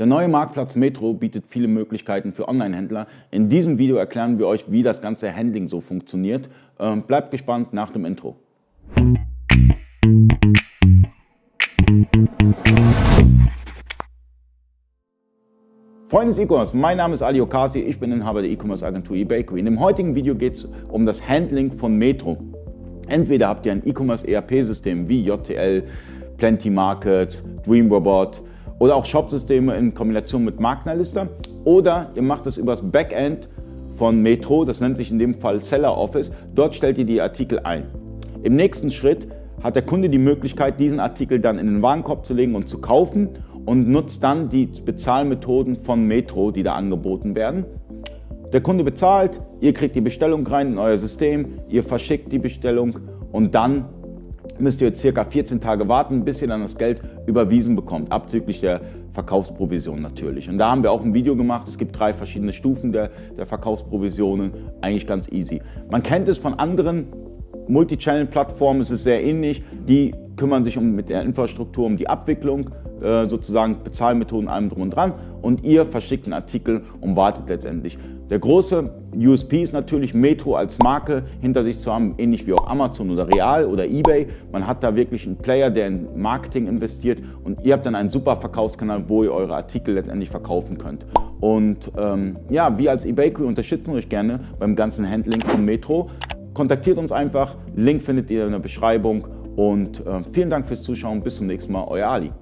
Der neue Marktplatz Metro bietet viele Möglichkeiten für Online-Händler. In diesem Video erklären wir euch, wie das ganze Handling so funktioniert. Ähm, bleibt gespannt nach dem Intro. Freunde des E-Commerce, mein Name ist Ali Okasi, ich bin Inhaber der E-Commerce Agentur eBakery. In dem heutigen Video geht es um das Handling von Metro. Entweder habt ihr ein E-Commerce ERP-System wie JTL, Plenty Markets, DreamRobot, oder auch Shop-Systeme in Kombination mit Markenlista. Oder ihr macht es übers Backend von Metro, das nennt sich in dem Fall Seller Office. Dort stellt ihr die Artikel ein. Im nächsten Schritt hat der Kunde die Möglichkeit, diesen Artikel dann in den Warenkorb zu legen und zu kaufen und nutzt dann die Bezahlmethoden von Metro, die da angeboten werden. Der Kunde bezahlt, ihr kriegt die Bestellung rein in euer System, ihr verschickt die Bestellung und dann müsst ihr circa 14 Tage warten, bis ihr dann das Geld überwiesen bekommt, abzüglich der Verkaufsprovision natürlich. Und da haben wir auch ein Video gemacht. Es gibt drei verschiedene Stufen der, der Verkaufsprovisionen. Eigentlich ganz easy. Man kennt es von anderen Multichannel-Plattformen, es ist sehr ähnlich. Die kümmern sich um, mit der Infrastruktur um die Abwicklung, äh, sozusagen Bezahlmethoden, allem drum und dran. Und ihr verschickt den Artikel und wartet letztendlich. Der große USP ist natürlich, Metro als Marke hinter sich zu haben, ähnlich wie auch Amazon oder Real oder eBay. Man hat da wirklich einen Player, der in Marketing investiert und ihr habt dann einen super Verkaufskanal, wo ihr eure Artikel letztendlich verkaufen könnt. Und ähm, ja, wir als eBakery unterstützen euch gerne beim ganzen Handling von Metro. Kontaktiert uns einfach, Link findet ihr in der Beschreibung und äh, vielen Dank fürs Zuschauen. Bis zum nächsten Mal, euer Ali.